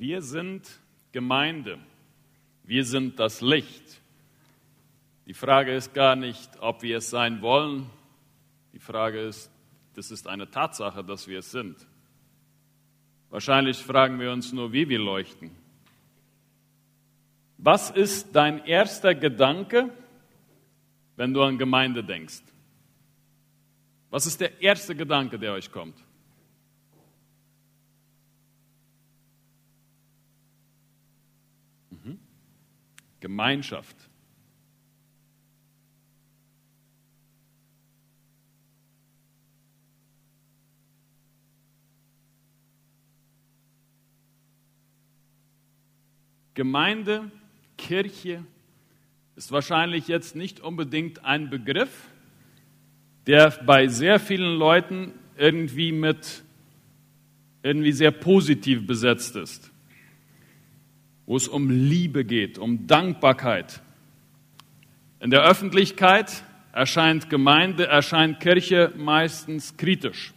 Wir sind Gemeinde. Wir sind das Licht. Die Frage ist gar nicht, ob wir es sein wollen. Die Frage ist, das ist eine Tatsache, dass wir es sind. Wahrscheinlich fragen wir uns nur, wie wir leuchten. Was ist dein erster Gedanke, wenn du an Gemeinde denkst? Was ist der erste Gedanke, der euch kommt? Gemeinschaft. Gemeinde, Kirche ist wahrscheinlich jetzt nicht unbedingt ein Begriff, der bei sehr vielen Leuten irgendwie mit irgendwie sehr positiv besetzt ist, wo es um Liebe geht, um Dankbarkeit. In der Öffentlichkeit erscheint Gemeinde, erscheint Kirche meistens kritisch.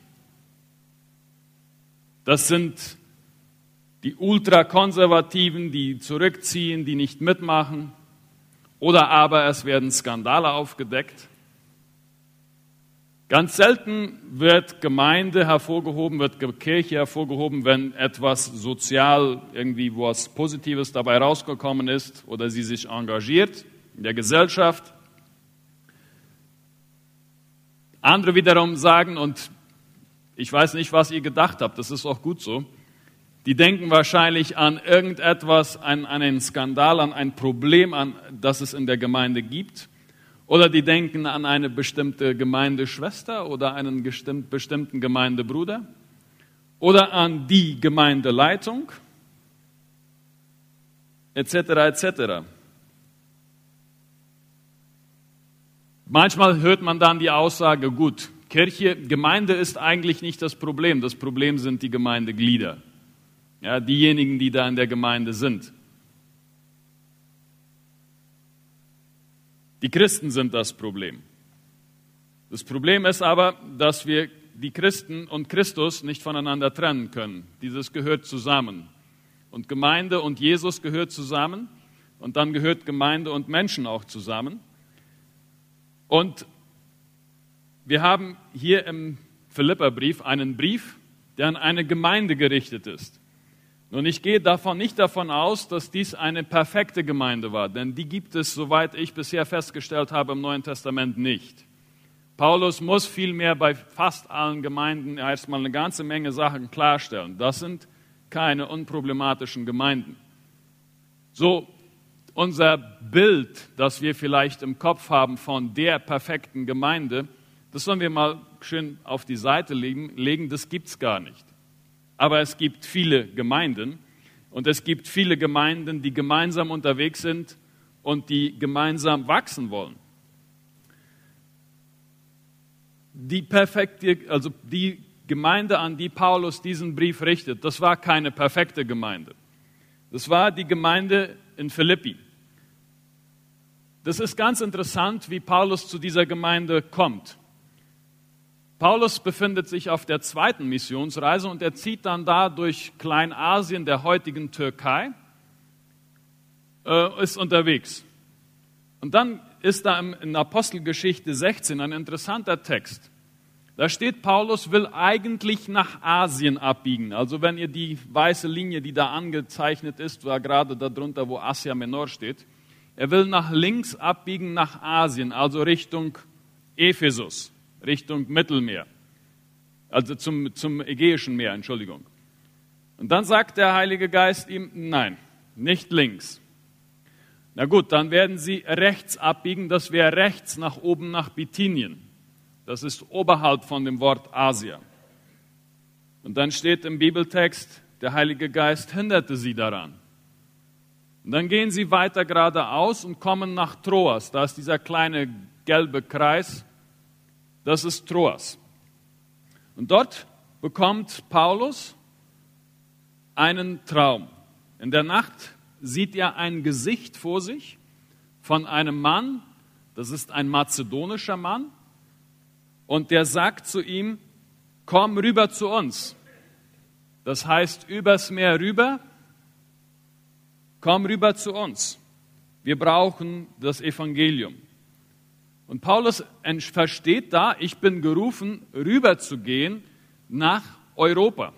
Das sind die Ultrakonservativen, die zurückziehen, die nicht mitmachen, oder aber es werden Skandale aufgedeckt. Ganz selten wird Gemeinde hervorgehoben, wird Kirche hervorgehoben, wenn etwas sozial irgendwie was Positives dabei rausgekommen ist oder sie sich engagiert in der Gesellschaft. Andere wiederum sagen, und ich weiß nicht, was ihr gedacht habt, das ist auch gut so, die denken wahrscheinlich an irgendetwas, an, einen Skandal, an ein Problem, an, das es in der Gemeinde gibt. Oder die denken an eine bestimmte Gemeindeschwester oder einen bestimmten Gemeindebruder. Oder an die Gemeindeleitung, etc. etc. Manchmal hört man dann die Aussage, gut, Kirche, Gemeinde ist eigentlich nicht das Problem, das Problem sind die Gemeindeglieder ja, diejenigen, die da in der Gemeinde sind. Die Christen sind das Problem. Das Problem ist aber, dass wir die Christen und Christus nicht voneinander trennen können. Dieses gehört zusammen. Und Gemeinde und Jesus gehört zusammen. Und dann gehört Gemeinde und Menschen auch zusammen. Und wir haben hier im Philipperbrief einen Brief, der an eine Gemeinde gerichtet ist. Nun, ich gehe davon nicht davon aus, dass dies eine perfekte Gemeinde war, denn die gibt es, soweit ich bisher festgestellt habe, im Neuen Testament nicht. Paulus muss vielmehr bei fast allen Gemeinden erstmal eine ganze Menge Sachen klarstellen. Das sind keine unproblematischen Gemeinden. So, unser Bild, das wir vielleicht im Kopf haben von der perfekten Gemeinde, das sollen wir mal schön auf die Seite legen, das gibt es gar nicht. Aber es gibt viele Gemeinden und es gibt viele Gemeinden, die gemeinsam unterwegs sind und die gemeinsam wachsen wollen. Die perfekte, also die Gemeinde, an die Paulus diesen Brief richtet, das war keine perfekte Gemeinde. Das war die Gemeinde in Philippi. Das ist ganz interessant, wie Paulus zu dieser Gemeinde kommt. Paulus befindet sich auf der zweiten Missionsreise und er zieht dann da durch Kleinasien der heutigen Türkei, äh, ist unterwegs. Und dann ist da in Apostelgeschichte 16 ein interessanter Text. Da steht, Paulus will eigentlich nach Asien abbiegen. Also wenn ihr die weiße Linie, die da angezeichnet ist, war gerade darunter, wo Asia Menor steht, er will nach links abbiegen nach Asien, also Richtung Ephesus. Richtung Mittelmeer, also zum, zum Ägäischen Meer, Entschuldigung. Und dann sagt der Heilige Geist ihm, nein, nicht links. Na gut, dann werden sie rechts abbiegen, das wäre rechts nach oben nach Bithynien. Das ist oberhalb von dem Wort Asia. Und dann steht im Bibeltext, der Heilige Geist hinderte sie daran. Und dann gehen sie weiter geradeaus und kommen nach Troas. Da ist dieser kleine gelbe Kreis das ist Troas. Und dort bekommt Paulus einen Traum. In der Nacht sieht er ein Gesicht vor sich von einem Mann, das ist ein mazedonischer Mann, und der sagt zu ihm, komm rüber zu uns. Das heißt, übers Meer rüber komm rüber zu uns. Wir brauchen das Evangelium. Und Paulus versteht da, ich bin gerufen, rüber zu gehen nach Europa,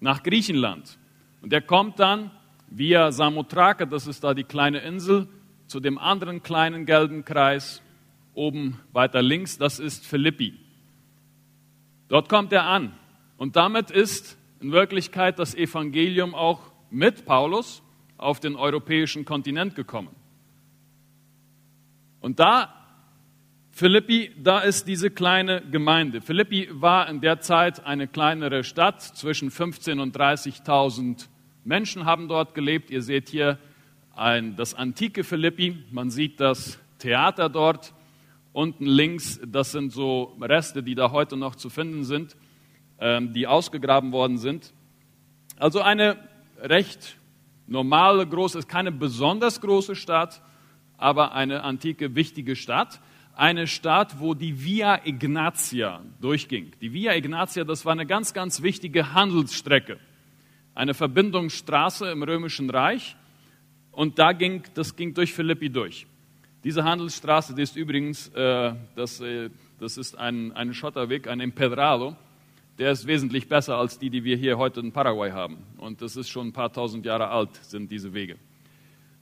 nach Griechenland. Und er kommt dann via Samothrake, das ist da die kleine Insel, zu dem anderen kleinen gelben Kreis, oben weiter links, das ist Philippi. Dort kommt er an. Und damit ist in Wirklichkeit das Evangelium auch mit Paulus auf den europäischen Kontinent gekommen. Und da, Philippi, da ist diese kleine Gemeinde. Philippi war in der Zeit eine kleinere Stadt, zwischen 15.000 und 30.000 Menschen haben dort gelebt. Ihr seht hier ein, das antike Philippi, man sieht das Theater dort. Unten links, das sind so Reste, die da heute noch zu finden sind, ähm, die ausgegraben worden sind. Also eine recht normale, große, ist keine besonders große Stadt, aber eine antike, wichtige Stadt. Eine Stadt, wo die Via Ignatia durchging. Die Via Ignatia, das war eine ganz, ganz wichtige Handelsstrecke. Eine Verbindungsstraße im Römischen Reich. Und da ging, das ging durch Philippi durch. Diese Handelsstraße, die ist übrigens, äh, das, äh, das ist ein, ein Schotterweg, ein Empedrado der ist wesentlich besser als die, die wir hier heute in Paraguay haben. Und das ist schon ein paar tausend Jahre alt, sind diese Wege.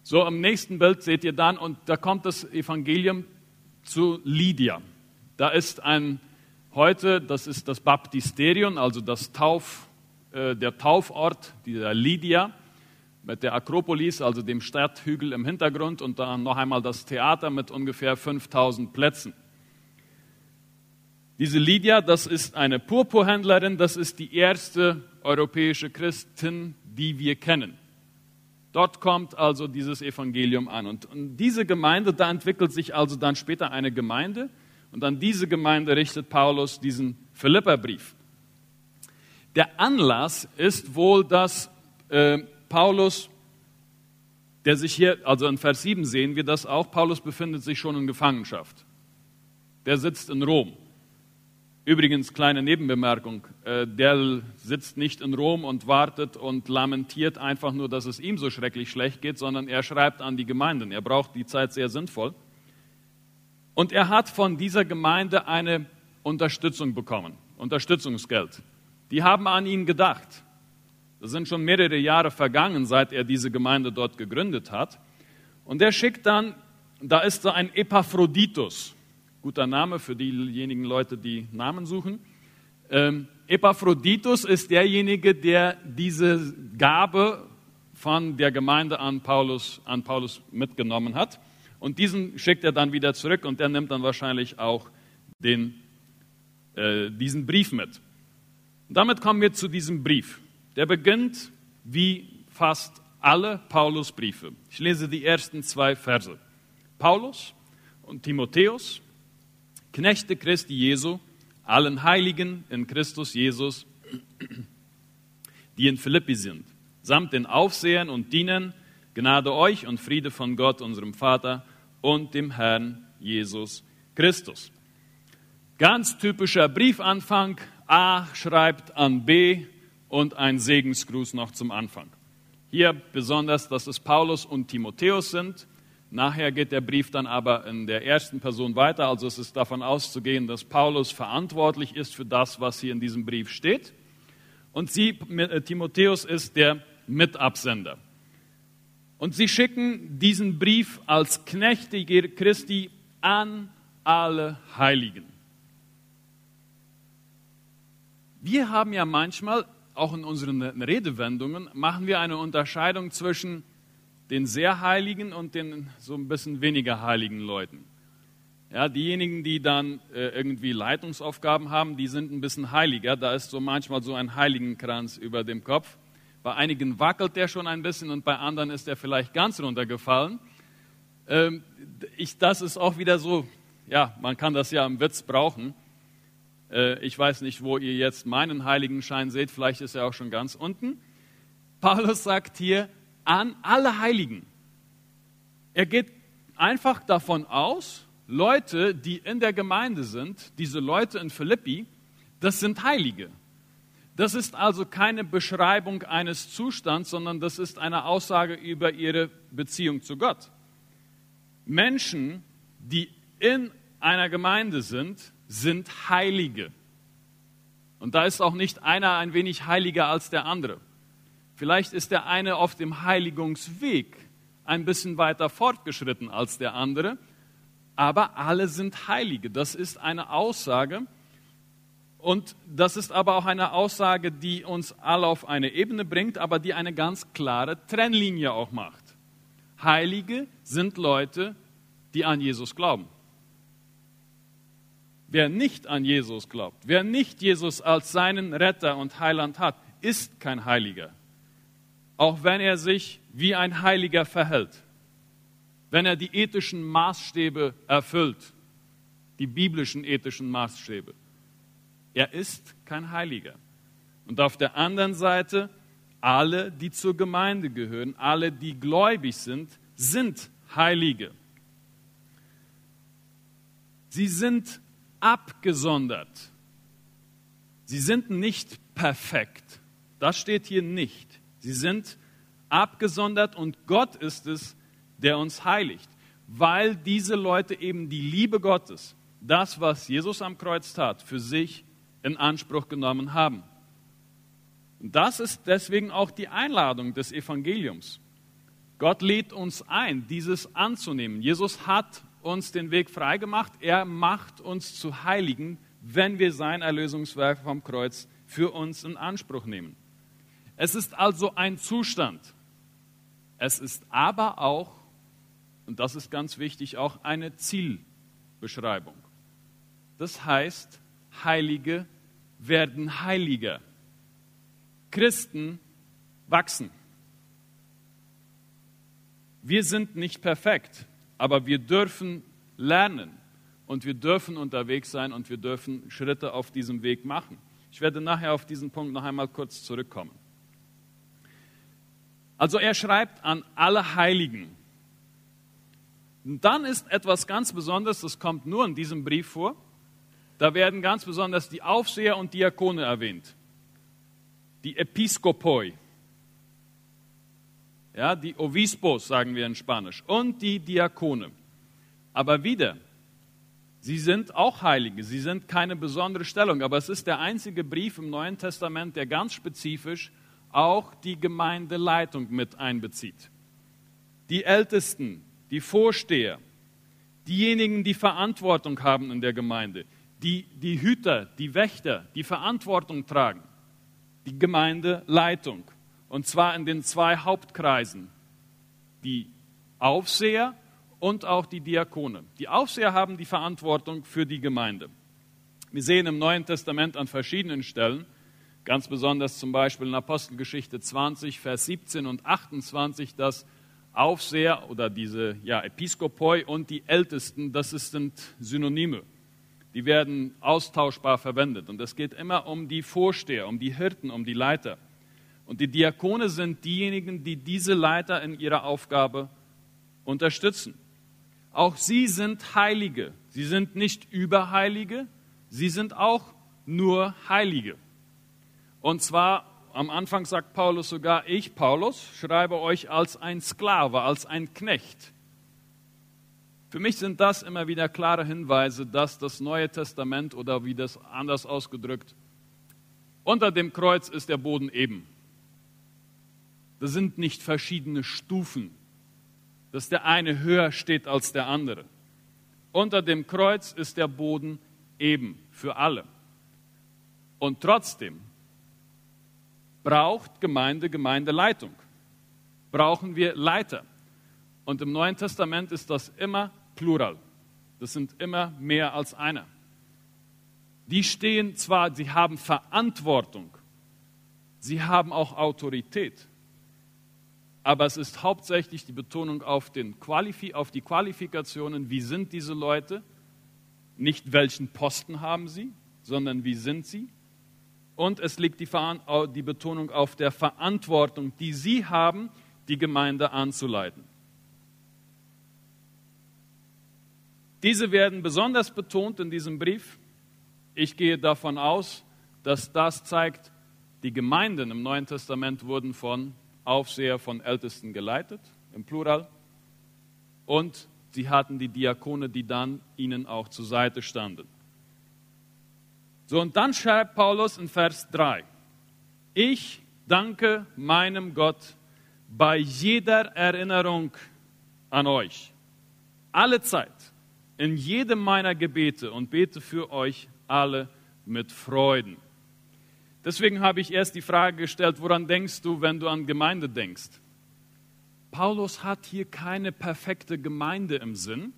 So, am nächsten Bild seht ihr dann, und da kommt das Evangelium zu Lydia. Da ist ein, heute, das ist das Baptisterium, also das Tauf, äh, der Taufort, dieser Lydia, mit der Akropolis, also dem Stadthügel im Hintergrund, und dann noch einmal das Theater mit ungefähr 5000 Plätzen. Diese Lydia, das ist eine Purpurhändlerin, das ist die erste europäische Christin, die wir kennen. Dort kommt also dieses Evangelium an. Und, und diese Gemeinde, da entwickelt sich also dann später eine Gemeinde. Und an diese Gemeinde richtet Paulus diesen Philipperbrief. Der Anlass ist wohl, dass äh, Paulus, der sich hier, also in Vers 7 sehen wir das auch, Paulus befindet sich schon in Gefangenschaft. Der sitzt in Rom. Übrigens, kleine Nebenbemerkung, äh, der sitzt nicht in Rom und wartet und lamentiert einfach nur, dass es ihm so schrecklich schlecht geht, sondern er schreibt an die Gemeinden. Er braucht die Zeit sehr sinnvoll. Und er hat von dieser Gemeinde eine Unterstützung bekommen, Unterstützungsgeld. Die haben an ihn gedacht. Es sind schon mehrere Jahre vergangen, seit er diese Gemeinde dort gegründet hat. Und er schickt dann, da ist da ein Epaphroditus. Guter Name für diejenigen Leute, die Namen suchen. Ähm, Epaphroditus ist derjenige, der diese Gabe von der Gemeinde an Paulus, an Paulus mitgenommen hat. Und diesen schickt er dann wieder zurück und der nimmt dann wahrscheinlich auch den, äh, diesen Brief mit. Und damit kommen wir zu diesem Brief. Der beginnt wie fast alle Paulusbriefe. Ich lese die ersten zwei Verse. Paulus und Timotheus, Knechte Christi Jesu, allen Heiligen in Christus Jesus, die in Philippi sind, samt den Aufsehern und Dienern, Gnade euch und Friede von Gott, unserem Vater und dem Herrn Jesus Christus. Ganz typischer Briefanfang. A schreibt an B und ein Segensgruß noch zum Anfang. Hier besonders, dass es Paulus und Timotheus sind. Nachher geht der Brief dann aber in der ersten Person weiter. Also es ist davon auszugehen, dass Paulus verantwortlich ist für das, was hier in diesem Brief steht. Und sie, äh, Timotheus, ist der Mitabsender. Und sie schicken diesen Brief als Knechte Christi an alle Heiligen. Wir haben ja manchmal, auch in unseren Redewendungen, machen wir eine Unterscheidung zwischen den sehr heiligen und den so ein bisschen weniger heiligen Leuten. Ja, diejenigen, die dann äh, irgendwie Leitungsaufgaben haben, die sind ein bisschen heiliger. Da ist so manchmal so ein Heiligenkranz über dem Kopf. Bei einigen wackelt der schon ein bisschen und bei anderen ist er vielleicht ganz runtergefallen. Ähm, ich, das ist auch wieder so, ja, man kann das ja im Witz brauchen. Äh, ich weiß nicht, wo ihr jetzt meinen Heiligenschein seht, vielleicht ist er auch schon ganz unten. Paulus sagt hier, an alle Heiligen. Er geht einfach davon aus, Leute, die in der Gemeinde sind, diese Leute in Philippi, das sind Heilige. Das ist also keine Beschreibung eines Zustands, sondern das ist eine Aussage über ihre Beziehung zu Gott. Menschen, die in einer Gemeinde sind, sind Heilige. Und da ist auch nicht einer ein wenig heiliger als der andere. Vielleicht ist der eine auf dem Heiligungsweg ein bisschen weiter fortgeschritten als der andere, aber alle sind Heilige. Das ist eine Aussage, und das ist aber auch eine Aussage, die uns alle auf eine Ebene bringt, aber die eine ganz klare Trennlinie auch macht. Heilige sind Leute, die an Jesus glauben. Wer nicht an Jesus glaubt, wer nicht Jesus als seinen Retter und Heiland hat, ist kein Heiliger. Auch wenn er sich wie ein Heiliger verhält, wenn er die ethischen Maßstäbe erfüllt, die biblischen ethischen Maßstäbe. Er ist kein Heiliger. Und auf der anderen Seite, alle, die zur Gemeinde gehören, alle, die gläubig sind, sind Heilige. Sie sind abgesondert. Sie sind nicht perfekt. Das steht hier nicht. Sie sind abgesondert und Gott ist es, der uns heiligt, weil diese Leute eben die Liebe Gottes, das, was Jesus am Kreuz tat, für sich in Anspruch genommen haben. Und das ist deswegen auch die Einladung des Evangeliums. Gott lädt uns ein, dieses anzunehmen. Jesus hat uns den Weg freigemacht. Er macht uns zu Heiligen, wenn wir sein Erlösungswerk vom Kreuz für uns in Anspruch nehmen. Es ist also ein Zustand. Es ist aber auch, und das ist ganz wichtig, auch eine Zielbeschreibung. Das heißt, Heilige werden heiliger. Christen wachsen. Wir sind nicht perfekt, aber wir dürfen lernen und wir dürfen unterwegs sein und wir dürfen Schritte auf diesem Weg machen. Ich werde nachher auf diesen Punkt noch einmal kurz zurückkommen. Also er schreibt an alle Heiligen. Und dann ist etwas ganz Besonderes, das kommt nur in diesem Brief vor. Da werden ganz besonders die Aufseher und Diakone erwähnt. Die Episkopoi. Ja, die Obispos sagen wir in Spanisch. Und die Diakone. Aber wieder, sie sind auch Heilige. Sie sind keine besondere Stellung. Aber es ist der einzige Brief im Neuen Testament, der ganz spezifisch auch die Gemeindeleitung mit einbezieht. Die Ältesten, die Vorsteher, diejenigen, die Verantwortung haben in der Gemeinde, die, die Hüter, die Wächter, die Verantwortung tragen, die Gemeindeleitung. Und zwar in den zwei Hauptkreisen, die Aufseher und auch die Diakone. Die Aufseher haben die Verantwortung für die Gemeinde. Wir sehen im Neuen Testament an verschiedenen Stellen, ganz besonders zum Beispiel in Apostelgeschichte 20, Vers 17 und 28, dass Aufseher oder diese ja, Episkopoi und die Ältesten, das sind Synonyme die werden austauschbar verwendet. Und es geht immer um die Vorsteher, um die Hirten, um die Leiter. Und die Diakone sind diejenigen, die diese Leiter in ihrer Aufgabe unterstützen. Auch sie sind Heilige. Sie sind nicht Überheilige, sie sind auch nur Heilige. Und zwar am Anfang sagt Paulus sogar, ich, Paulus, schreibe euch als ein Sklave, als ein Knecht. Für mich sind das immer wieder klare Hinweise, dass das Neue Testament oder wie das anders ausgedrückt, unter dem Kreuz ist der Boden eben. Das sind nicht verschiedene Stufen, dass der eine höher steht als der andere. Unter dem Kreuz ist der Boden eben für alle. Und trotzdem braucht Gemeinde Gemeindeleitung. Brauchen wir Leiter. Und im Neuen Testament ist das immer Plural. Das sind immer mehr als einer. Die stehen zwar, sie haben Verantwortung, sie haben auch Autorität, aber es ist hauptsächlich die Betonung auf, den Qualifi auf die Qualifikationen, wie sind diese Leute, nicht welchen Posten haben sie, sondern wie sind sie. Und es liegt die, die Betonung auf der Verantwortung, die sie haben, die Gemeinde anzuleiten. Diese werden besonders betont in diesem Brief. Ich gehe davon aus, dass das zeigt, Die Gemeinden im Neuen Testament wurden von Aufseher, von Ältesten geleitet, im Plural. Und sie hatten die Diakone, die dann ihnen auch zur Seite standen. So, und dann schreibt Paulus in Vers 3, ich danke meinem Gott bei jeder Erinnerung an euch, alle Zeit, in jedem meiner Gebete und bete für euch alle mit Freuden. Deswegen habe ich erst die Frage gestellt, woran denkst du, wenn du an Gemeinde denkst? Paulus hat hier keine perfekte Gemeinde im Sinn.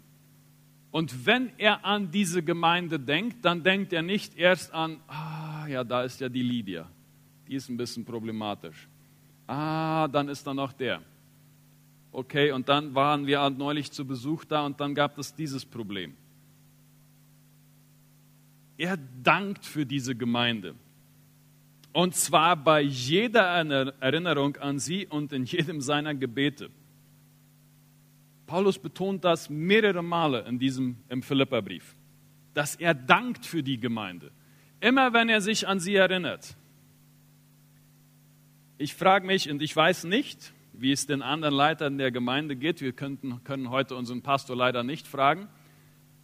Und wenn er an diese Gemeinde denkt, dann denkt er nicht erst an, ah ja, da ist ja die Lydia, die ist ein bisschen problematisch. Ah, dann ist da noch der. Okay, und dann waren wir neulich zu Besuch da und dann gab es dieses Problem. Er dankt für diese Gemeinde. Und zwar bei jeder Erinnerung an sie und in jedem seiner Gebete. Paulus betont das mehrere Male in diesem im Philipperbrief, dass er dankt für die Gemeinde. Immer wenn er sich an sie erinnert. Ich frage mich und ich weiß nicht, wie es den anderen Leitern der Gemeinde geht. Wir könnten, können heute unseren Pastor leider nicht fragen.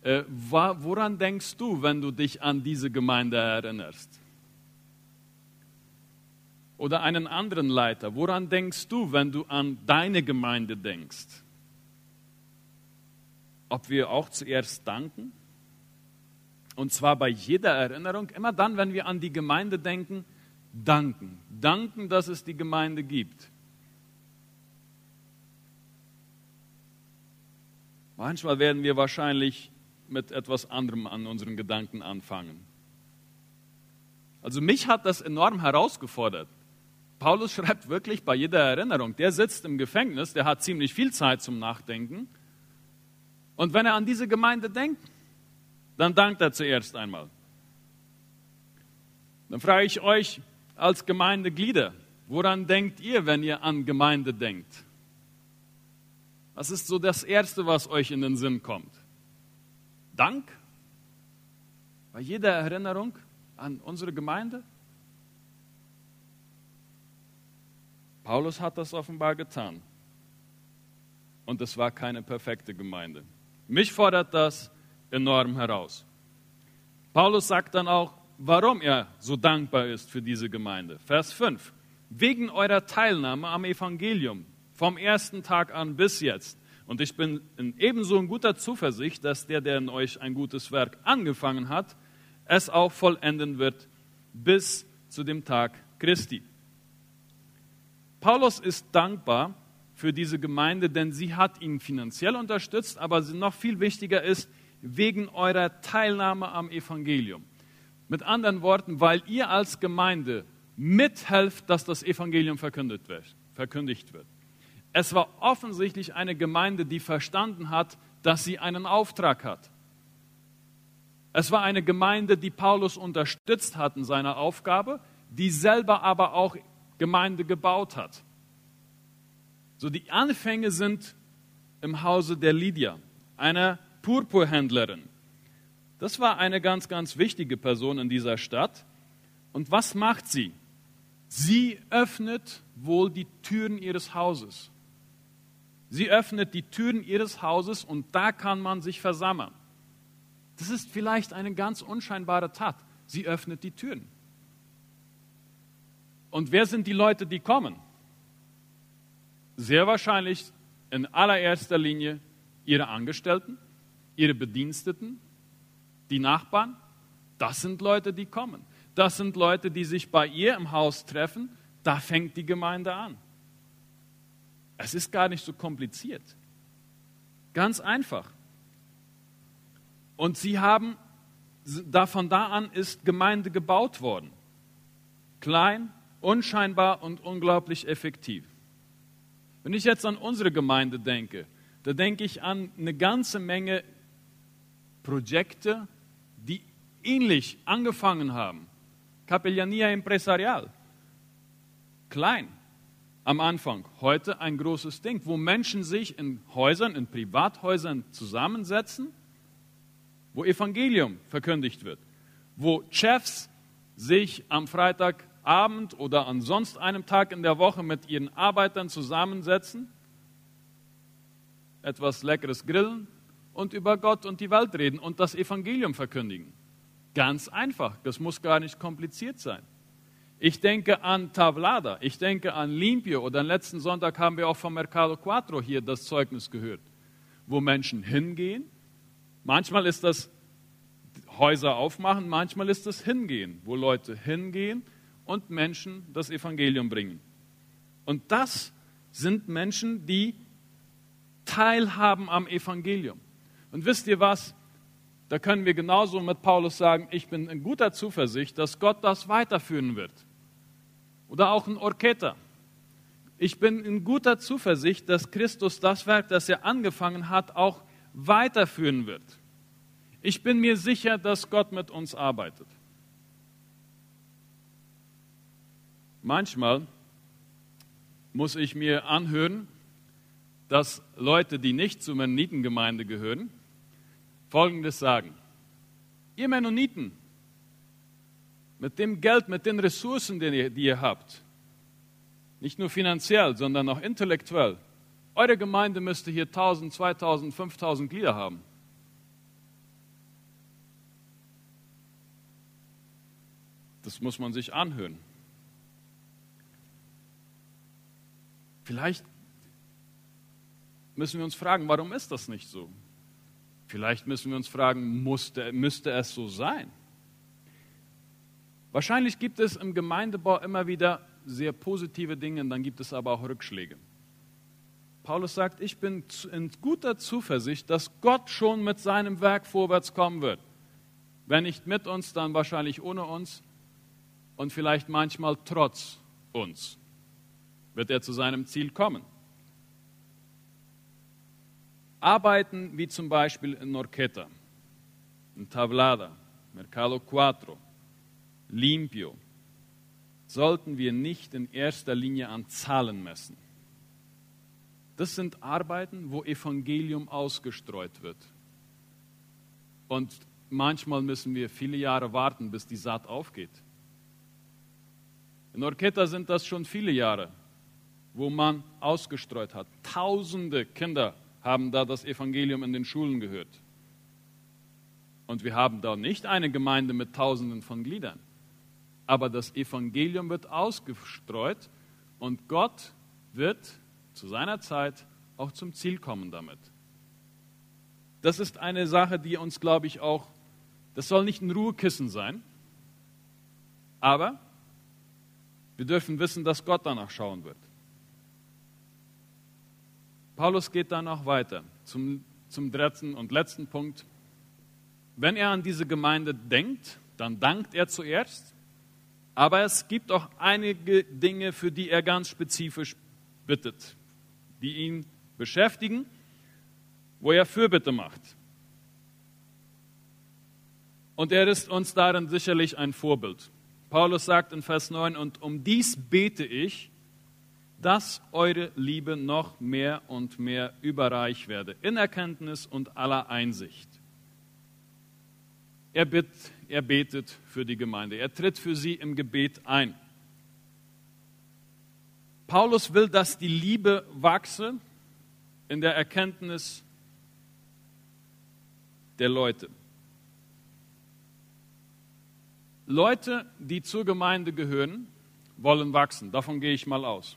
Äh, woran denkst du, wenn du dich an diese Gemeinde erinnerst? Oder einen anderen Leiter. Woran denkst du, wenn du an deine Gemeinde denkst? Ob wir auch zuerst danken? Und zwar bei jeder Erinnerung, immer dann, wenn wir an die Gemeinde denken, danken. Danken, dass es die Gemeinde gibt. Manchmal werden wir wahrscheinlich mit etwas anderem an unseren Gedanken anfangen. Also mich hat das enorm herausgefordert. Paulus schreibt wirklich bei jeder Erinnerung, der sitzt im Gefängnis, der hat ziemlich viel Zeit zum Nachdenken. Und wenn er an diese Gemeinde denkt, dann dankt er zuerst einmal. Dann frage ich euch als Gemeindeglieder, woran denkt ihr, wenn ihr an Gemeinde denkt? Was ist so das Erste, was euch in den Sinn kommt? Dank? Bei jeder Erinnerung an unsere Gemeinde? Paulus hat das offenbar getan. Und es war keine perfekte Gemeinde. Mich fordert das enorm heraus. Paulus sagt dann auch, warum er so dankbar ist für diese Gemeinde. Vers 5. Wegen eurer Teilnahme am Evangelium vom ersten Tag an bis jetzt. Und ich bin in ebenso in guter Zuversicht, dass der, der in euch ein gutes Werk angefangen hat, es auch vollenden wird bis zu dem Tag Christi. Paulus ist dankbar für diese Gemeinde, denn sie hat ihn finanziell unterstützt, aber noch viel wichtiger ist, wegen eurer Teilnahme am Evangelium. Mit anderen Worten, weil ihr als Gemeinde mithelft, dass das Evangelium verkündigt wird. Verkündigt wird. Es war offensichtlich eine Gemeinde, die verstanden hat, dass sie einen Auftrag hat. Es war eine Gemeinde, die Paulus unterstützt hat in seiner Aufgabe, die selber aber auch Gemeinde gebaut hat. So die Anfänge sind im Hause der Lydia, einer Purpurhändlerin. Das war eine ganz, ganz wichtige Person in dieser Stadt. Und was macht sie? Sie öffnet wohl die Türen ihres Hauses. Sie öffnet die Türen ihres Hauses und da kann man sich versammeln. Das ist vielleicht eine ganz unscheinbare Tat. Sie öffnet die Türen. Und wer sind die Leute, die kommen? Sehr wahrscheinlich in allererster Linie ihre Angestellten, ihre Bediensteten, die Nachbarn. Das sind Leute, die kommen. Das sind Leute, die sich bei ihr im Haus treffen. Da fängt die Gemeinde an. Es ist gar nicht so kompliziert. Ganz einfach. Und sie haben, da von da an ist Gemeinde gebaut worden. Klein, unscheinbar und unglaublich effektiv. Wenn ich jetzt an unsere Gemeinde denke, da denke ich an eine ganze Menge Projekte, die ähnlich angefangen haben. Capellania Empresarial. Klein, am Anfang. Heute ein großes Ding, wo Menschen sich in Häusern, in Privathäusern zusammensetzen, wo Evangelium verkündigt wird, wo Chefs sich am Freitag Abend oder an sonst einem Tag in der Woche mit ihren Arbeitern zusammensetzen, etwas Leckeres grillen und über Gott und die Welt reden und das Evangelium verkündigen. Ganz einfach, das muss gar nicht kompliziert sein. Ich denke an Tavlada, ich denke an Limpio oder letzten Sonntag haben wir auch vom Mercado Quattro hier das Zeugnis gehört, wo Menschen hingehen. Manchmal ist das Häuser aufmachen, manchmal ist das Hingehen, wo Leute hingehen und Menschen das Evangelium bringen. Und das sind Menschen, die teilhaben am Evangelium. Und wisst ihr was? Da können wir genauso mit Paulus sagen, ich bin in guter Zuversicht, dass Gott das weiterführen wird. Oder auch ein Orcheta. Ich bin in guter Zuversicht, dass Christus das Werk, das er angefangen hat, auch weiterführen wird. Ich bin mir sicher, dass Gott mit uns arbeitet. Manchmal muss ich mir anhören, dass Leute, die nicht zur Mennonitengemeinde gehören, Folgendes sagen. Ihr Mennoniten, mit dem Geld, mit den Ressourcen, die ihr, die ihr habt, nicht nur finanziell, sondern auch intellektuell, eure Gemeinde müsste hier 1000, 2000, 5000 Glieder haben. Das muss man sich anhören. Vielleicht müssen wir uns fragen, warum ist das nicht so? Vielleicht müssen wir uns fragen, musste, müsste es so sein? Wahrscheinlich gibt es im Gemeindebau immer wieder sehr positive Dinge, dann gibt es aber auch Rückschläge. Paulus sagt, ich bin in guter Zuversicht, dass Gott schon mit seinem Werk vorwärts kommen wird. Wenn nicht mit uns, dann wahrscheinlich ohne uns und vielleicht manchmal trotz uns wird er zu seinem Ziel kommen. Arbeiten wie zum Beispiel in Norqueta, in Tablada, Mercado Cuatro, Limpio, sollten wir nicht in erster Linie an Zahlen messen. Das sind Arbeiten, wo Evangelium ausgestreut wird. Und manchmal müssen wir viele Jahre warten, bis die Saat aufgeht. In Orketa sind das schon viele Jahre, wo man ausgestreut hat. Tausende Kinder haben da das Evangelium in den Schulen gehört. Und wir haben da nicht eine Gemeinde mit Tausenden von Gliedern. Aber das Evangelium wird ausgestreut und Gott wird zu seiner Zeit auch zum Ziel kommen damit. Das ist eine Sache, die uns, glaube ich, auch, das soll nicht ein Ruhekissen sein, aber wir dürfen wissen, dass Gott danach schauen wird. Paulus geht dann auch weiter zum, zum dritten und letzten Punkt. Wenn er an diese Gemeinde denkt, dann dankt er zuerst, aber es gibt auch einige Dinge, für die er ganz spezifisch bittet, die ihn beschäftigen, wo er Fürbitte macht. Und er ist uns darin sicherlich ein Vorbild. Paulus sagt in Vers 9, und um dies bete ich, dass eure Liebe noch mehr und mehr überreich werde, in Erkenntnis und aller Einsicht. Er, bitt, er betet für die Gemeinde, er tritt für sie im Gebet ein. Paulus will, dass die Liebe wachse in der Erkenntnis der Leute. Leute, die zur Gemeinde gehören, wollen wachsen. Davon gehe ich mal aus.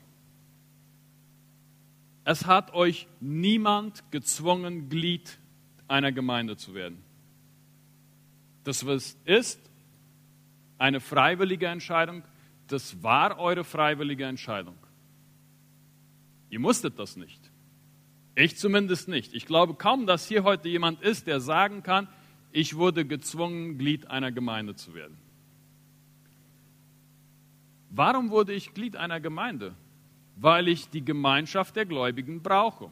Es hat euch niemand gezwungen, Glied einer Gemeinde zu werden. Das ist eine freiwillige Entscheidung. Das war eure freiwillige Entscheidung. Ihr musstet das nicht. Ich zumindest nicht. Ich glaube kaum, dass hier heute jemand ist, der sagen kann, ich wurde gezwungen, Glied einer Gemeinde zu werden. Warum wurde ich Glied einer Gemeinde? Weil ich die Gemeinschaft der Gläubigen brauche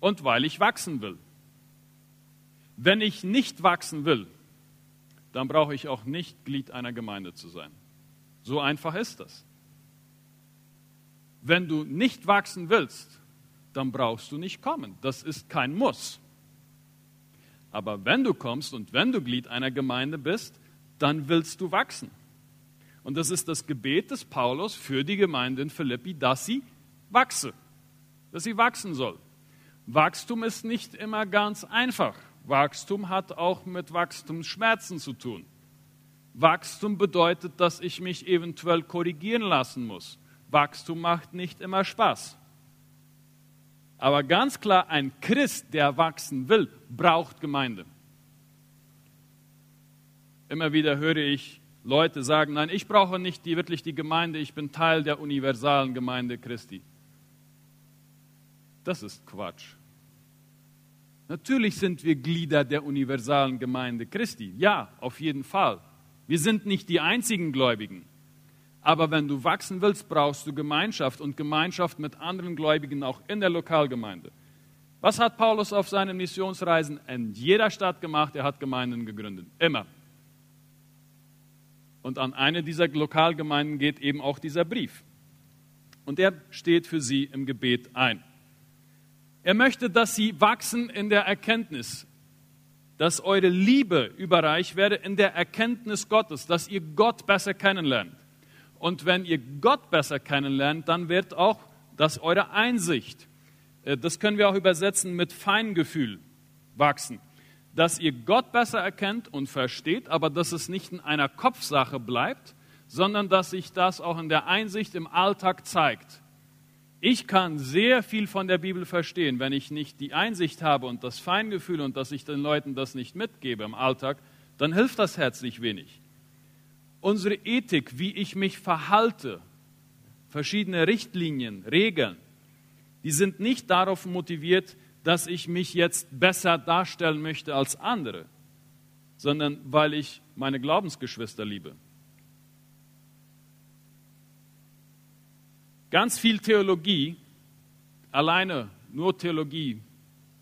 und weil ich wachsen will. Wenn ich nicht wachsen will, dann brauche ich auch nicht Glied einer Gemeinde zu sein. So einfach ist das. Wenn du nicht wachsen willst, dann brauchst du nicht kommen. Das ist kein Muss. Aber wenn du kommst und wenn du Glied einer Gemeinde bist, dann willst du wachsen. Und das ist das Gebet des Paulus für die Gemeinde in Philippi, dass sie wachse, dass sie wachsen soll. Wachstum ist nicht immer ganz einfach. Wachstum hat auch mit Wachstumsschmerzen zu tun. Wachstum bedeutet, dass ich mich eventuell korrigieren lassen muss. Wachstum macht nicht immer Spaß. Aber ganz klar, ein Christ, der wachsen will, braucht Gemeinde. Immer wieder höre ich Leute sagen, nein, ich brauche nicht die, wirklich die Gemeinde, ich bin Teil der universalen Gemeinde Christi. Das ist Quatsch. Natürlich sind wir Glieder der universalen Gemeinde Christi. Ja, auf jeden Fall. Wir sind nicht die einzigen Gläubigen. Aber wenn du wachsen willst, brauchst du Gemeinschaft und Gemeinschaft mit anderen Gläubigen auch in der Lokalgemeinde. Was hat Paulus auf seinen Missionsreisen in jeder Stadt gemacht? Er hat Gemeinden gegründet. Immer. Und an eine dieser Lokalgemeinden geht eben auch dieser Brief. Und er steht für sie im Gebet ein. Er möchte, dass sie wachsen in der Erkenntnis, dass eure Liebe überreich werde in der Erkenntnis Gottes, dass ihr Gott besser kennenlernt. Und wenn ihr Gott besser kennenlernt, dann wird auch das eure Einsicht, äh, das können wir auch übersetzen mit Feingefühl, wachsen. Dass ihr Gott besser erkennt und versteht, aber dass es nicht in einer Kopfsache bleibt, sondern dass sich das auch in der Einsicht im Alltag zeigt. Ich kann sehr viel von der Bibel verstehen, wenn ich nicht die Einsicht habe und das Feingefühl und dass ich den Leuten das nicht mitgebe im Alltag, dann hilft das herzlich wenig. Unsere Ethik, wie ich mich verhalte, verschiedene Richtlinien, Regeln, die sind nicht darauf motiviert, dass ich mich jetzt besser darstellen möchte als andere, sondern weil ich meine Glaubensgeschwister liebe. Ganz viel Theologie, alleine nur Theologie,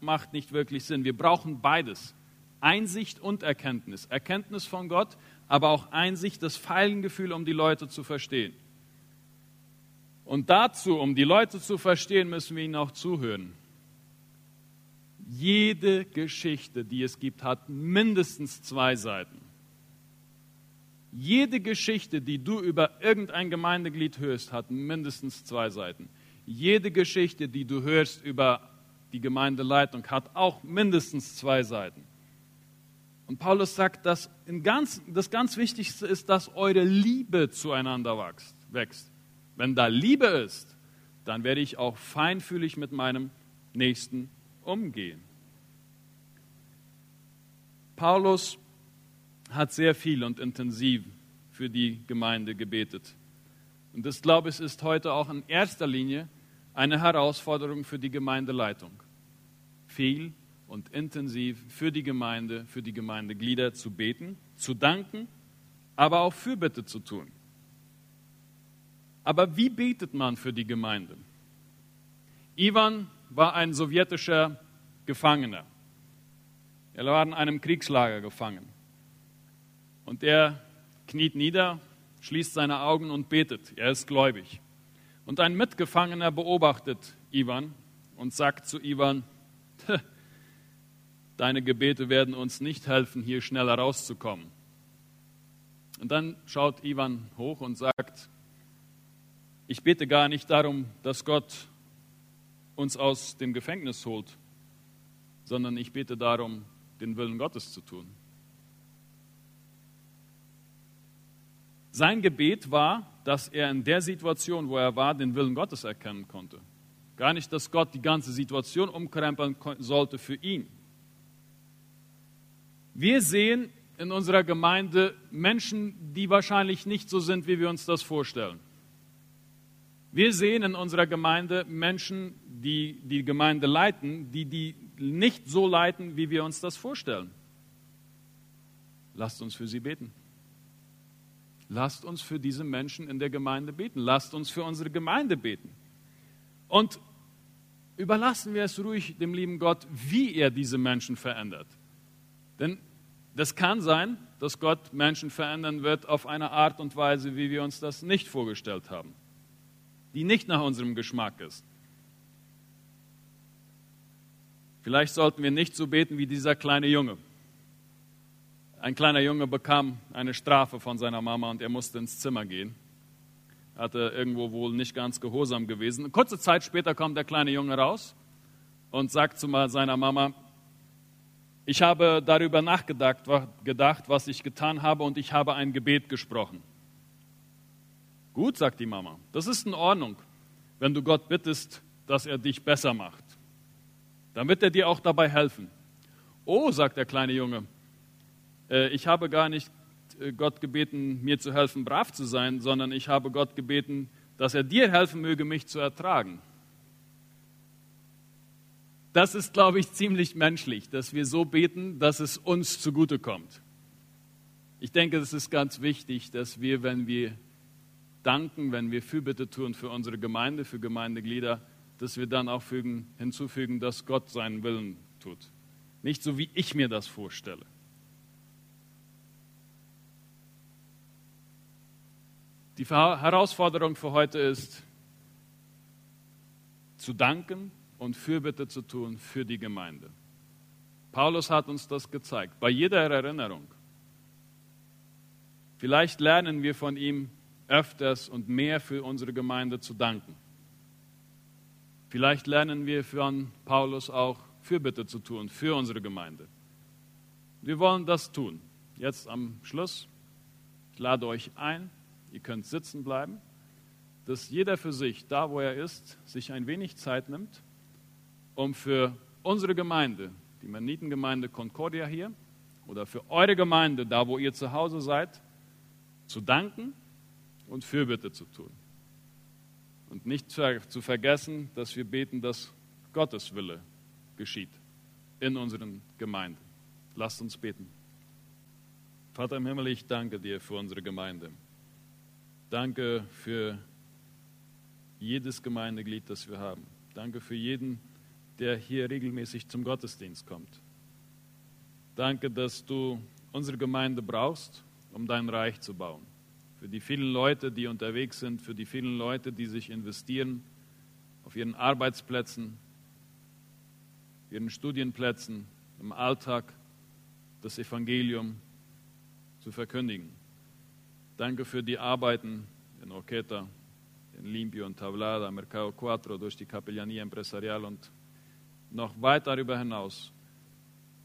macht nicht wirklich Sinn. Wir brauchen beides. Einsicht und Erkenntnis. Erkenntnis von Gott, aber auch Einsicht, das Feilengefühl, um die Leute zu verstehen. Und dazu, um die Leute zu verstehen, müssen wir ihnen auch zuhören. Jede Geschichte, die es gibt, hat mindestens zwei Seiten. Jede Geschichte, die du über irgendein Gemeindeglied hörst, hat mindestens zwei Seiten. Jede Geschichte, die du hörst über die Gemeindeleitung, hat auch mindestens zwei Seiten. Und Paulus sagt, dass ganz, das ganz Wichtigste ist, dass eure Liebe zueinander wächst, wächst. Wenn da Liebe ist, dann werde ich auch feinfühlig mit meinem Nächsten umgehen. Paulus hat sehr viel und intensiv für die Gemeinde gebetet. Und das, glaube ich, ist heute auch in erster Linie eine Herausforderung für die Gemeindeleitung. Viel und intensiv für die Gemeinde, für die Gemeindeglieder zu beten, zu danken, aber auch Fürbitte zu tun. Aber wie betet man für die Gemeinde? Ivan war ein sowjetischer Gefangener. Er war in einem Kriegslager gefangen. Und er kniet nieder, schließt seine Augen und betet. Er ist gläubig. Und ein Mitgefangener beobachtet Ivan und sagt zu Ivan, deine Gebete werden uns nicht helfen, hier schneller rauszukommen. Und dann schaut Ivan hoch und sagt, ich bete gar nicht darum, dass Gott uns aus dem Gefängnis holt, sondern ich bete darum, den Willen Gottes zu tun. Sein Gebet war, dass er in der Situation, wo er war, den Willen Gottes erkennen konnte. Gar nicht, dass Gott die ganze Situation umkrempeln sollte für ihn. Wir sehen in unserer Gemeinde Menschen, die wahrscheinlich nicht so sind, wie wir uns das vorstellen. Wir sehen in unserer Gemeinde Menschen, die die Gemeinde leiten, die die nicht so leiten, wie wir uns das vorstellen. Lasst uns für sie beten. Lasst uns für diese Menschen in der Gemeinde beten. Lasst uns für unsere Gemeinde beten. Und überlassen wir es ruhig dem lieben Gott, wie er diese Menschen verändert. Denn das kann sein, dass Gott Menschen verändern wird auf eine Art und Weise, wie wir uns das nicht vorgestellt haben, die nicht nach unserem Geschmack ist. Vielleicht sollten wir nicht so beten wie dieser kleine Junge. Ein kleiner Junge bekam eine Strafe von seiner Mama und er musste ins Zimmer gehen. Hatte irgendwo wohl nicht ganz gehorsam gewesen. Kurze Zeit später kommt der kleine Junge raus und sagt zu seiner Mama, ich habe darüber nachgedacht, gedacht, was ich getan habe und ich habe ein Gebet gesprochen. Gut, sagt die Mama, das ist in Ordnung, wenn du Gott bittest, dass er dich besser macht. Dann wird er dir auch dabei helfen. Oh, sagt der kleine Junge, äh, ich habe gar nicht äh, Gott gebeten, mir zu helfen, brav zu sein, sondern ich habe Gott gebeten, dass er dir helfen möge, mich zu ertragen. Das ist, glaube ich, ziemlich menschlich, dass wir so beten, dass es uns zugutekommt. Ich denke, es ist ganz wichtig, dass wir, wenn wir danken, wenn wir Fürbitte tun für unsere Gemeinde, für Gemeindeglieder, dass wir dann auch fügen, hinzufügen, dass Gott seinen Willen tut. Nicht so, wie ich mir das vorstelle. Die Herausforderung für heute ist, zu danken und Fürbitte zu tun für die Gemeinde. Paulus hat uns das gezeigt, bei jeder Erinnerung. Vielleicht lernen wir von ihm öfters und mehr für unsere Gemeinde zu danken. Vielleicht lernen wir von Paulus auch Fürbitte zu tun für unsere Gemeinde. Wir wollen das tun. Jetzt am Schluss, ich lade euch ein, ihr könnt sitzen bleiben, dass jeder für sich, da wo er ist, sich ein wenig Zeit nimmt, um für unsere Gemeinde, die Mennitengemeinde Concordia hier, oder für eure Gemeinde, da wo ihr zu Hause seid, zu danken und Fürbitte zu tun. Und nicht zu vergessen, dass wir beten, dass Gottes Wille geschieht in unseren Gemeinden. Lasst uns beten. Vater im Himmel, ich danke dir für unsere Gemeinde. Danke für jedes Gemeindeglied, das wir haben. Danke für jeden, der hier regelmäßig zum Gottesdienst kommt. Danke, dass du unsere Gemeinde brauchst, um dein Reich zu bauen für die vielen Leute, die unterwegs sind, für die vielen Leute, die sich investieren auf ihren Arbeitsplätzen, ihren Studienplätzen, im Alltag das Evangelium zu verkündigen. Danke für die Arbeiten in Orqueta, in Limpio und Tablada, Mercado Cuatro, durch die Capellania Empresarial und noch weit darüber hinaus,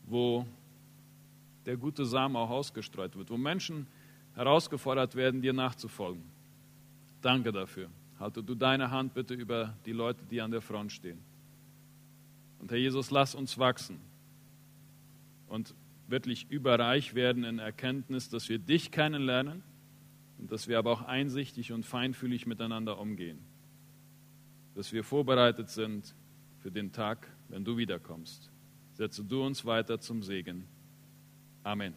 wo der gute Samen auch ausgestreut wird, wo Menschen herausgefordert werden, dir nachzufolgen. Danke dafür. Halte du deine Hand bitte über die Leute, die an der Front stehen. Und Herr Jesus, lass uns wachsen und wirklich überreich werden in Erkenntnis, dass wir dich kennenlernen und dass wir aber auch einsichtig und feinfühlig miteinander umgehen. Dass wir vorbereitet sind für den Tag, wenn du wiederkommst. Setze du uns weiter zum Segen. Amen.